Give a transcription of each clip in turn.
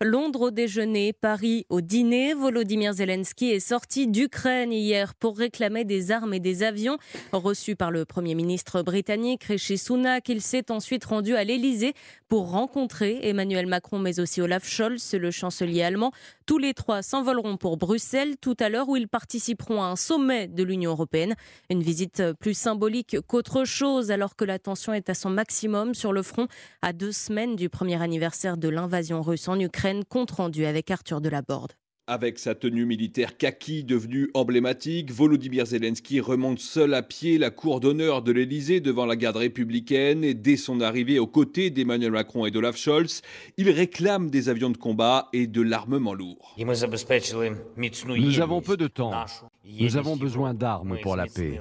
Londres au déjeuner, Paris au dîner. Volodymyr Zelensky est sorti d'Ukraine hier pour réclamer des armes et des avions. Reçu par le Premier ministre britannique Rishi Sunak, il s'est ensuite rendu à l'Elysée pour rencontrer Emmanuel Macron mais aussi Olaf Scholz, le chancelier allemand. Tous les trois s'envoleront pour Bruxelles tout à l'heure où ils participeront à un sommet de l'Union européenne. Une visite plus symbolique qu'autre chose alors que la tension est à son maximum sur le front à deux semaines du premier anniversaire de l'invasion russe en Ukraine, compte rendu avec Arthur Delaborde. Avec sa tenue militaire kaki devenue emblématique, Volodymyr Zelensky remonte seul à pied la cour d'honneur de l'Elysée devant la garde républicaine et dès son arrivée aux côtés d'Emmanuel Macron et d'Olaf Scholz, il réclame des avions de combat et de l'armement lourd. Nous avons peu de temps. Nous avons besoin d'armes pour la paix.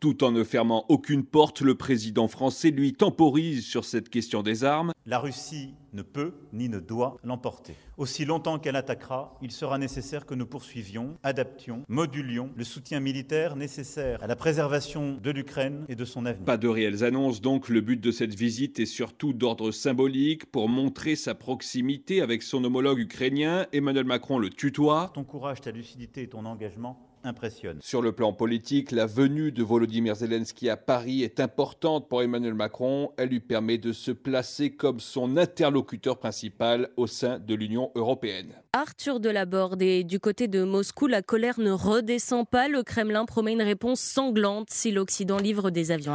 Tout en ne fermant aucune porte, le président français lui temporise sur cette question des armes. La Russie ne peut ni ne doit l'emporter. Aussi longtemps qu'elle attaquera, il sera nécessaire que nous poursuivions, adaptions, modulions le soutien militaire nécessaire à la préservation de l'Ukraine et de son avenir. Pas de réelles annonces donc, le but de cette visite est surtout d'ordre symbolique pour montrer sa proximité avec son homologue ukrainien. Emmanuel Macron le tutoie. Ton courage, ta lucidité et ton engagement impressionne. Sur le plan politique, la venue de Volodymyr Zelensky à Paris est importante pour Emmanuel Macron. Elle lui permet de se placer comme son interlocuteur principal au sein de l'Union européenne. Arthur Delaborde et du côté de Moscou, la colère ne redescend pas. Le Kremlin promet une réponse sanglante si l'Occident livre des avions